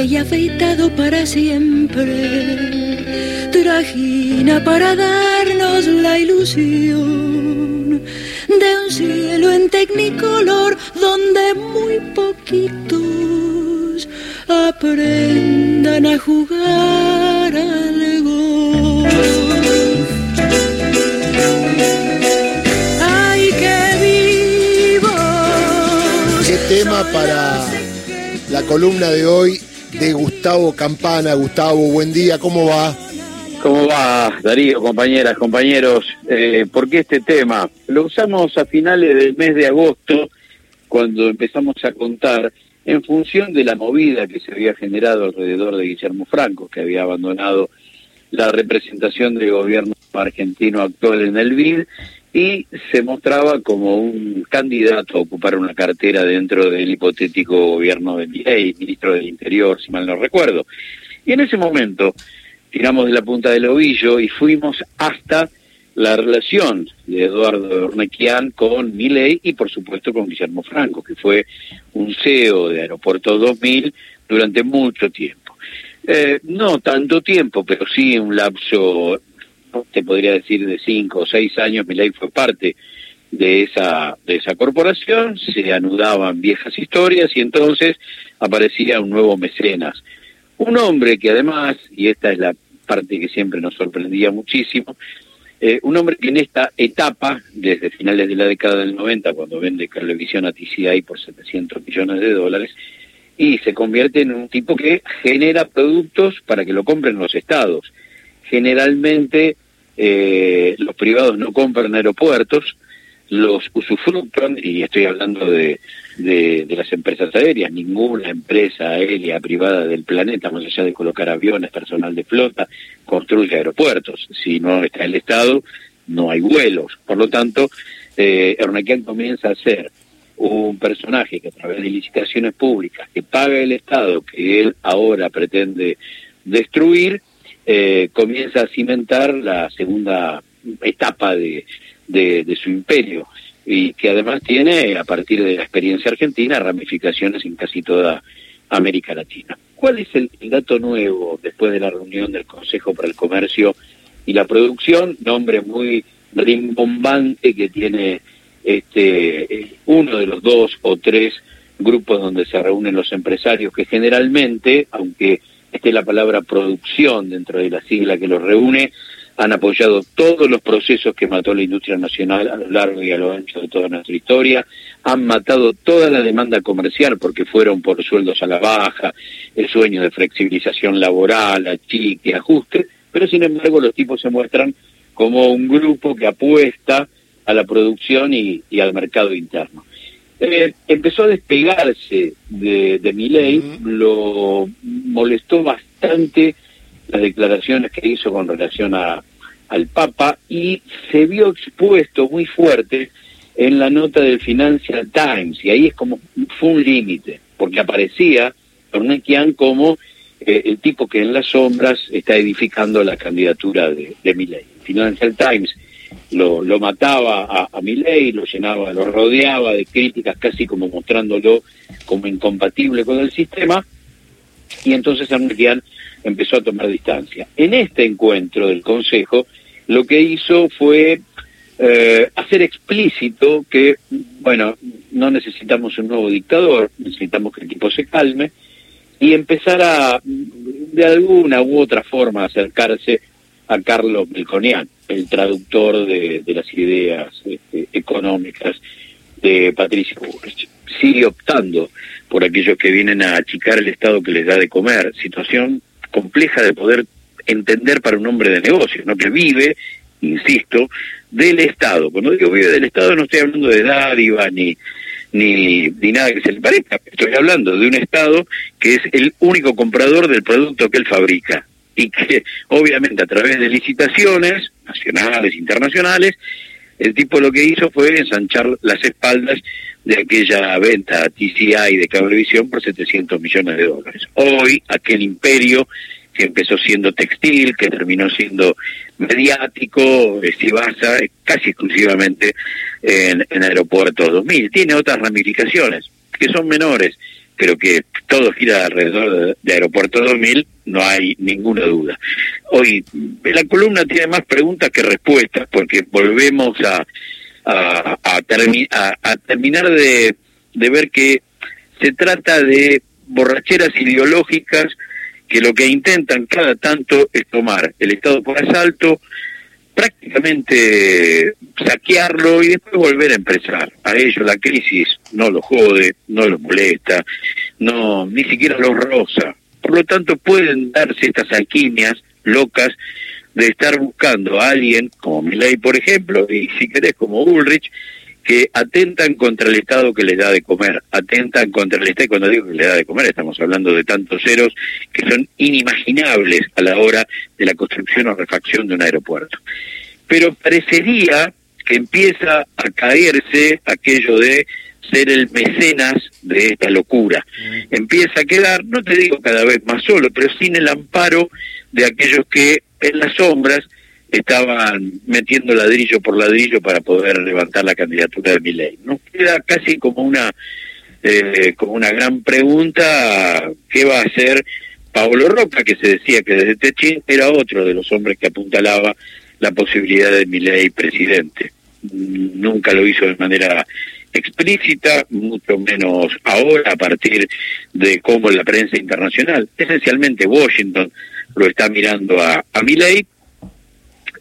y afeitado para siempre, trajina para darnos la ilusión de un cielo en tecnicolor donde muy poquitos aprendan a jugar al gol. ¡Ay, qué vivo! ¿Qué tema para la columna de hoy de Gustavo Campana? Gustavo, buen día, ¿cómo va? ¿Cómo va, Darío, compañeras, compañeros? Eh, ¿Por qué este tema? Lo usamos a finales del mes de agosto, cuando empezamos a contar, en función de la movida que se había generado alrededor de Guillermo Franco, que había abandonado la representación del gobierno argentino actual en el BID y se mostraba como un candidato a ocupar una cartera dentro del hipotético gobierno de Milei, ministro del Interior, si mal no recuerdo. Y en ese momento tiramos de la punta del ovillo y fuimos hasta la relación de Eduardo Ornequian con Milei y por supuesto con Guillermo Franco, que fue un CEO de Aeropuerto 2000 durante mucho tiempo. Eh, no tanto tiempo, pero sí un lapso, te podría decir, de cinco o seis años, Milei fue parte de esa, de esa corporación, se anudaban viejas historias y entonces aparecía un nuevo mecenas. Un hombre que además, y esta es la parte que siempre nos sorprendía muchísimo, eh, un hombre que en esta etapa, desde finales de la década del 90, cuando vende televisión a TCI por 700 millones de dólares, y se convierte en un tipo que genera productos para que lo compren los estados. Generalmente eh, los privados no compran aeropuertos, los usufructan, y estoy hablando de, de, las empresas aéreas, ninguna empresa aérea privada del planeta, más allá de colocar aviones, personal de flota, construye aeropuertos. Si no está el Estado, no hay vuelos. Por lo tanto, eh, Ernequian comienza a ser un personaje que a través de licitaciones públicas que paga el Estado, que él ahora pretende destruir, eh, comienza a cimentar la segunda etapa de, de, su imperio y que además tiene, a partir de la experiencia argentina, ramificaciones en casi toda América Latina. ¿Cuál es el, el, dato nuevo después de la reunión del Consejo para el Comercio y la Producción? Nombre muy rimbombante que tiene este uno de los dos o tres grupos donde se reúnen los empresarios que generalmente, aunque esté la palabra producción dentro de la sigla que los reúne, han apoyado todos los procesos que mató la industria nacional a lo largo y a lo ancho de toda nuestra historia, han matado toda la demanda comercial porque fueron por sueldos a la baja, el sueño de flexibilización laboral, achique, ajuste, pero sin embargo los tipos se muestran como un grupo que apuesta a la producción y, y al mercado interno. Eh, empezó a despegarse de, de mi ley, uh -huh. lo molestó bastante las declaraciones que hizo con relación a, al Papa y se vio expuesto muy fuerte en la nota del Financial Times y ahí es como fue un límite porque aparecía Ornequian como eh, el tipo que en las sombras está edificando la candidatura de, de Milley. Financial Times lo, lo mataba a, a Milley, lo llenaba, lo rodeaba de críticas casi como mostrándolo como incompatible con el sistema y entonces Ornequian empezó a tomar distancia. En este encuentro del Consejo, lo que hizo fue eh, hacer explícito que, bueno, no necesitamos un nuevo dictador, necesitamos que el tipo se calme y empezar a, de alguna u otra forma, acercarse a Carlos Melconian, el traductor de, las ideas este, económicas de Patricio Bullrich. Sigue optando por aquellos que vienen a achicar el Estado que les da de comer, situación compleja de poder entender para un hombre de negocios, ¿no? que vive, insisto, del Estado. Cuando digo vive del Estado no estoy hablando de dádiva ni, ni, ni nada que se le parezca, estoy hablando de un Estado que es el único comprador del producto que él fabrica y que obviamente a través de licitaciones nacionales, internacionales, el tipo lo que hizo fue ensanchar las espaldas de aquella venta a TCI de Cablevisión por 700 millones de dólares. Hoy, aquel imperio que empezó siendo textil, que terminó siendo mediático, se basa casi exclusivamente en, en Aeropuerto 2000. Tiene otras ramificaciones que son menores, pero que todo gira alrededor de, Aeropuerto 2000, no hay ninguna duda. Hoy, la columna tiene más preguntas que respuestas, porque volvemos a, terminar de ver que se trata de borracheras ideológicas que lo que intentan cada tanto es tomar el Estado por asalto, prácticamente saquearlo y después volver a empezar. A ellos la crisis no los jode, no los molesta, no ni siquiera los rosa. Por lo tanto, pueden darse estas alquimias locas de estar buscando a alguien como Milley, por ejemplo, y si querés como Ulrich, que atentan contra el Estado que les da de comer, atentan contra el Estado, y cuando digo que les da de comer estamos hablando de tantos ceros que son inimaginables a la hora de la construcción o refacción de un aeropuerto. Pero parecería que empieza a caerse aquello de ser el mecenas de esta locura. Mm. Empieza a quedar, no te digo cada vez más solo, pero sin el amparo de aquellos que en las sombras estaban metiendo ladrillo por ladrillo para poder levantar la candidatura de Milei. ¿no? Queda casi como una eh, como una gran pregunta, ¿qué va a hacer Pablo Roca, que se decía que desde Techín era otro de los hombres que apuntalaba la posibilidad de Milei presidente? Nunca lo hizo de manera explícita, mucho menos ahora a partir de cómo la prensa internacional, esencialmente Washington, lo está mirando a, a Milley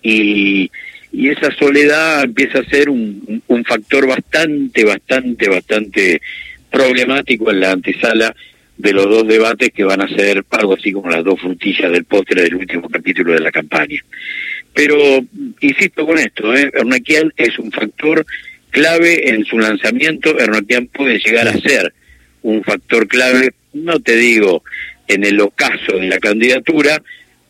y, y esa soledad empieza a ser un, factor bastante, bastante, bastante problemático en la antesala de los dos debates que van a ser algo así como las dos frutillas del postre del último capítulo de la campaña. Pero insisto con esto, ¿eh? Ernaquian es un factor clave en su lanzamiento, Ernaquian puede llegar a ser un factor clave, no te digo en el ocaso de la candidatura,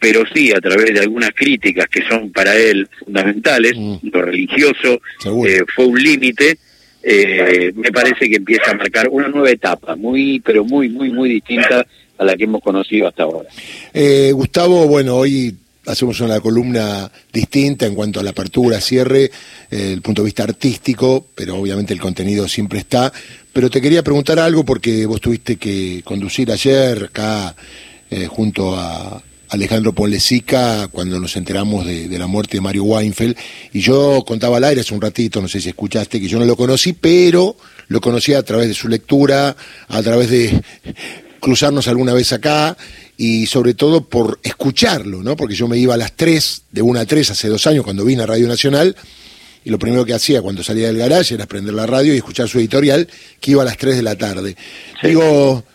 pero sí a través de algunas críticas que son para él fundamentales, mm. lo religioso eh, fue un límite, eh, me parece que empieza a marcar una nueva etapa, muy, pero muy, muy, muy distinta a la que hemos conocido hasta ahora. Eh, Gustavo, bueno, hoy hacemos una columna distinta en cuanto a la apertura, cierre, el punto de vista artístico, pero obviamente el contenido siempre está. Pero te quería preguntar algo porque vos tuviste que conducir ayer acá junto a, Alejandro Ponlesica cuando nos enteramos de, la muerte de Mario Weinfeld. Y yo contaba al aire hace un ratito, no sé si escuchaste, que yo no lo conocí, pero lo conocí a través de su lectura, a través de cruzarnos alguna vez acá y sobre todo por escucharlo, ¿no? Porque yo me iba a las 3, de 1 a 3 hace dos años cuando vine a Radio Nacional y lo primero que hacía cuando salía del garage era prender la radio y escuchar su editorial que iba a las 3 de la tarde. Digo,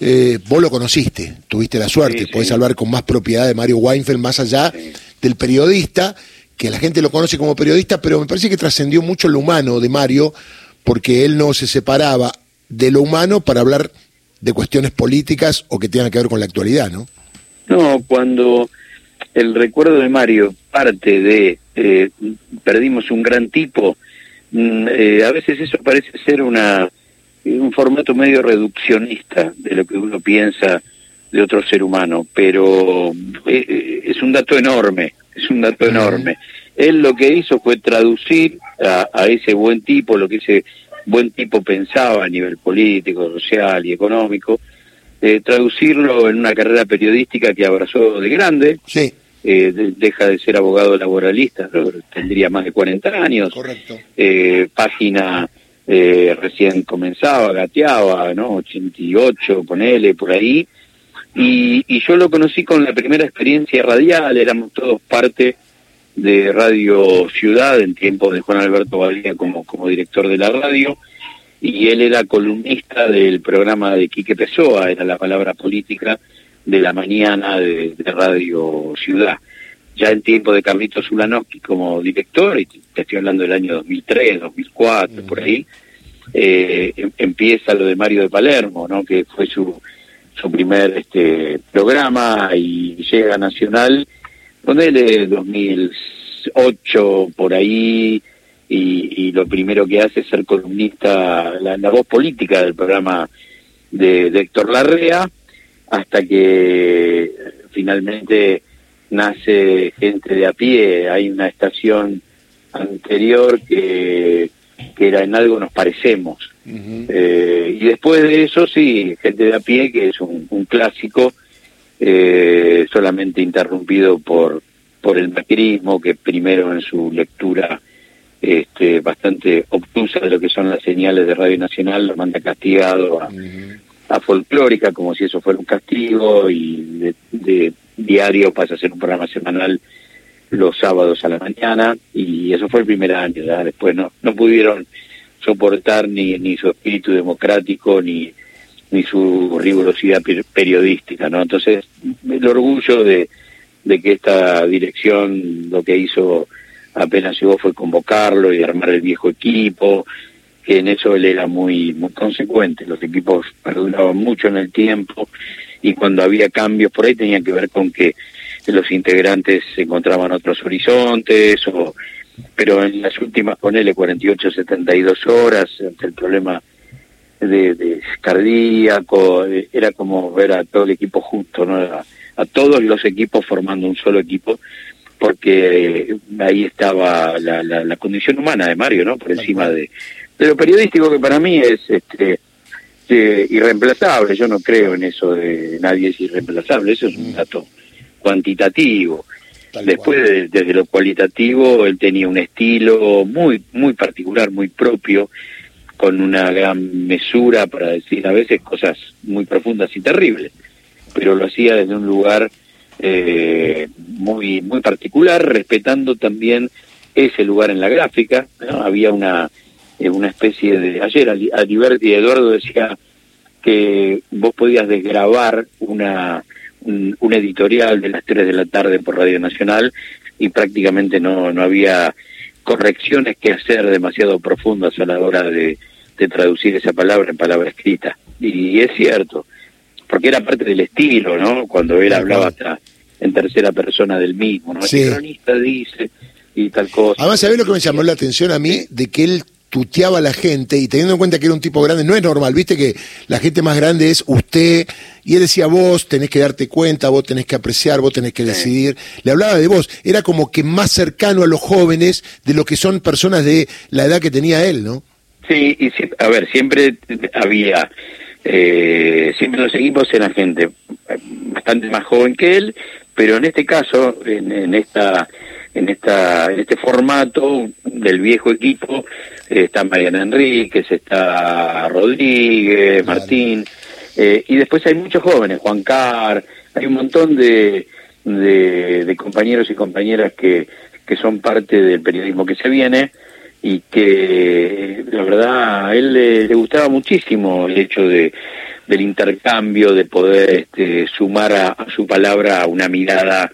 eh, vos lo conociste, tuviste la suerte, podés hablar con más propiedad de Mario Weinfeld más allá del periodista, que la gente lo conoce como periodista, pero me parece que trascendió mucho lo humano de Mario, porque él no se separaba de lo humano para hablar de cuestiones políticas o que tengan que ver con la actualidad, ¿no? No, cuando el recuerdo de Mario parte de eh, perdimos un gran tipo, mm, eh, a veces eso parece ser una un formato medio reduccionista de lo que uno piensa de otro ser humano, pero eh, eh, es un dato enorme, es un dato enorme. Él lo que hizo fue traducir a, ese buen tipo, lo que ese buen tipo pensaba a nivel político, social y económico, eh, traducirlo en una carrera periodística que abrazó de grande. Sí. deja de ser abogado laboralista, tendría más de 40 años. Correcto. página eh, recién comenzaba, gateaba, ¿no? 88, ponele, por ahí. Y, yo lo conocí con la primera experiencia radial, éramos todos parte de Radio Ciudad en tiempos de Juan Alberto Valía como, como director de la radio, y él era columnista del programa de Quique Pessoa, era la palabra política de la mañana de, Radio Ciudad. Ya en tiempo de Carlitos Zulanowski como director, y te estoy hablando del año 2003, 2004, por ahí, eh, em, empieza lo de Mario de Palermo, ¿no? que fue su, su primer este, programa y llega a Nacional, ponele 2008 por ahí, y, lo primero que hace es ser columnista, la, voz política del programa de Héctor Larrea, hasta que finalmente nace gente de a pie, hay una estación anterior que que era en algo nos parecemos, Eh, y después de eso, sí, gente de a pie, que es un, un clásico, eh, solamente interrumpido por, por el macrismo, que primero en su lectura este, bastante obtusa de lo que son las señales de Radio Nacional lo manda castigado a, a folclórica, como si eso fuera un castigo, y de, de diario pasa a ser un programa semanal los sábados a la mañana, y eso fue el primer año, ¿verdad? después no, no pudieron soportar ni, ni su espíritu democrático, ni, ni su rigurosidad periodística, ¿no? Entonces, el orgullo de, de que esta dirección lo que hizo apenas llegó fue convocarlo y armar el viejo equipo, que en eso él era muy, muy consecuente, los equipos perduraban mucho en el tiempo y cuando había cambios por ahí tenían que ver con que los integrantes encontraban otros horizontes o pero en las últimas ponele 48 72 horas ante el problema de, de cardíaco eh, era como ver a todo el equipo justo no a, a todos los equipos formando un solo equipo porque ahí estaba la, la, la condición humana de Mario no por encima de, de lo periodístico que para mí es este irreemplazable yo no creo en eso de nadie es irreemplazable eso es un dato cuantitativo Tal Después, de- desde lo cualitativo, él tenía un estilo muy, muy particular, muy propio, con una gran mesura para decir a veces cosas muy profundas y terribles, pero lo hacía desde un lugar eh, muy, muy particular, respetando también ese lugar en la gráfica. ¿no? Había una, eh, una especie de... Ayer Ali- Aliberti Eduardo decía que vos podías desgrabar una, un, un editorial de las 3 de la tarde por Radio Nacional y prácticamente no, no había correcciones que hacer demasiado profundas a la hora de, de traducir esa palabra en palabra escrita. Y es cierto, porque era parte del estilo, ¿no? Cuando él hablaba hasta en tercera persona del mismo, ¿no? Sí. El cronista dice y tal cosa. Además, ¿sabés lo que me llamó la atención a mí? De que él tuteaba a la gente y teniendo en cuenta que era un tipo grande, no es normal, viste que la gente más grande es usted, y él decía vos tenés que darte cuenta, vos tenés que apreciar, vos tenés que decidir, le hablaba de vos, era como que más cercano a los jóvenes de lo que son personas de la edad que tenía él, ¿no? Sí, y sí, a ver, siempre había, eh, siempre los equipos eran gente eh, bastante más joven que él, pero en este caso, en, en esta, en esta, en este formato del viejo equipo eh, está Mariana Enríquez, está Rodríguez, Claro. Martín, eh, y después hay muchos jóvenes, Juan Car, hay un montón de, de, de compañeros y compañeras que, que son parte del periodismo que se viene y que la verdad a él le, le gustaba muchísimo el hecho de del intercambio de poder este, sumar a, a su palabra una mirada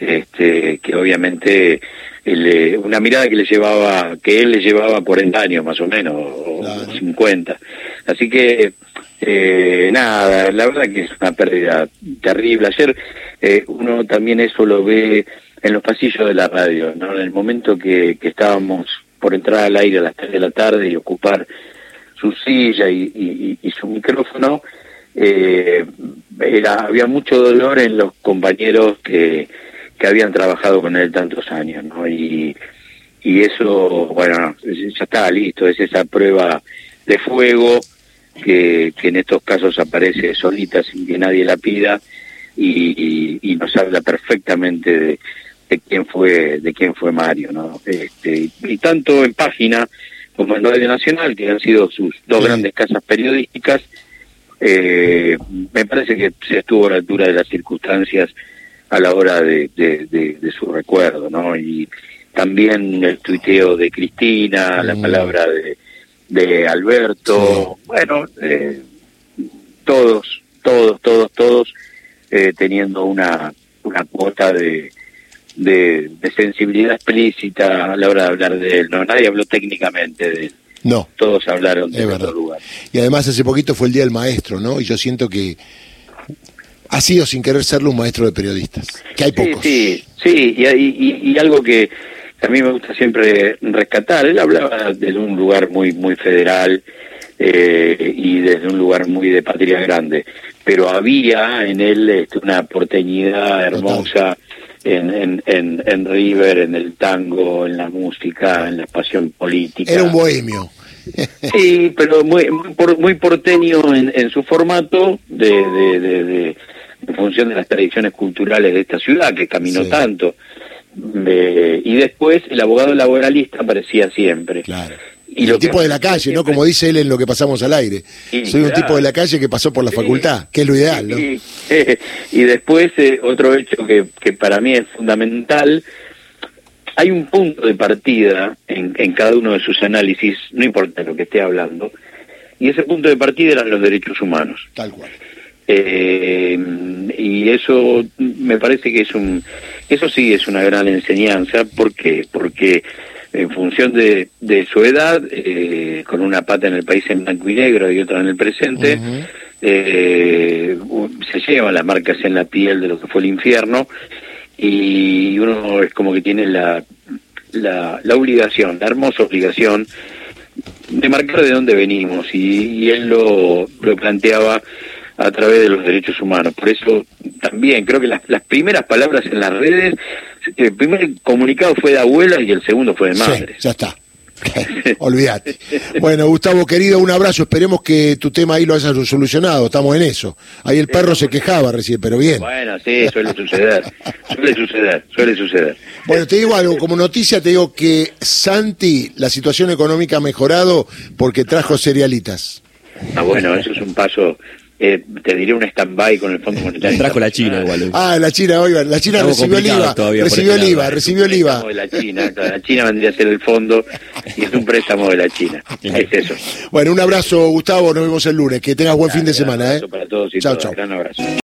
este, que obviamente eh, una mirada que le llevaba que él le llevaba 40 años más o menos o Claro. 50 así que eh, nada la verdad que es una pérdida terrible. Ayer eh, uno también eso lo ve en los pasillos de la radio no en el momento que, que estábamos por entrar al aire a las 3 de la tarde y ocupar su silla y, y- y su micrófono, eh, era, había mucho dolor en los compañeros que, que habían trabajado con él tantos años, ¿no? Y, y eso, bueno, ya está listo, es esa prueba de fuego que, que en estos casos aparece solita sin que nadie la pida y, y- y nos habla perfectamente de, de quién fue de quién fue Mario, ¿no? Este, y tanto en página como en Radio Nacional, que han sido sus dos Sí. grandes casas periodísticas, eh, me parece que se estuvo a la altura de las circunstancias a la hora de, de, de- de su recuerdo, ¿no? Y también el tuiteo de Cristina, la palabra de, de Alberto, bueno, eh, todos, todos, todos, todos eh, teniendo una, una cuota de, de, de sensibilidad explícita a la hora de hablar de él, ¿no? Nadie habló técnicamente de él, No. todos hablaron de otro lugar. Y además hace poquito fue el Día del Maestro, ¿no? Y yo siento que ha sido sin querer serlo un maestro de periodistas, que hay pocos. Sí, sí, sí, y, y- y algo que a mí me gusta siempre rescatar, él hablaba desde un lugar muy muy federal eh, y desde un lugar muy de patria grande, pero había en él este, una porteñidad hermosa en, en, en, en River, en el tango, en la música, en la pasión política. Era un bohemio. Sí, pero muy, muy, por- muy porteño en, en su formato, de, de, de- de- en función de las tradiciones culturales de esta ciudad, que caminó Sí. tanto. Eh, y después el abogado laboralista aparecía siempre. Claro. Y Y lo el tipo de la calle, ¿no? Como dice él en lo que pasamos al aire. Sí, Soy un tipo de la calle que pasó por la Sí. facultad, que es lo ideal, ¿no? Y, y después eh, otro hecho que, que para mí es fundamental, hay un punto de partida en, en cada uno de sus análisis, no importa lo que esté hablando, y ese punto de partida eran los derechos humanos. Tal cual. Eh, y eso me parece que es un eso sí es una gran enseñanza porque porque en función de, de su edad eh, con una pata en el país en blanco y negro y otra en el presente eh, se llevan las marcas en la piel de lo que fue el infierno y uno es como que tiene la la, la obligación la hermosa obligación de marcar de dónde venimos y, y él lo, lo planteaba a través de los derechos humanos. Por eso también creo que las, las primeras palabras en las redes, el primer comunicado fue de abuela y el segundo fue de madre. Sí, ya está. Olvídate. Bueno, Gustavo, querido, un abrazo. Esperemos que tu tema ahí lo hayas solucionado. Estamos en eso. Ahí el perro se quejaba recién, pero bien. Bueno, sí, suele suceder, suele suceder, suele suceder. Bueno, te digo algo, como noticia te digo que Santi, la situación económica ha mejorado porque trajo cerealitas. Ah, bueno, eso es un paso, eh, te diré un stand-by con el Fondo Monetario. Trajo la China igual. Ah, la China, oigan, la China Estamos recibió el IVA, todavía por recibió este el. IVA, recibió el IVA. de la China, la China vendría a ser el fondo y es un préstamo de la China. Es eso. Bueno, un abrazo, Gustavo, nos vemos el lunes. Que tengas buen fin de semana, ¿eh? abrazo Para todos y Chao, todas. chao. Gran abrazo.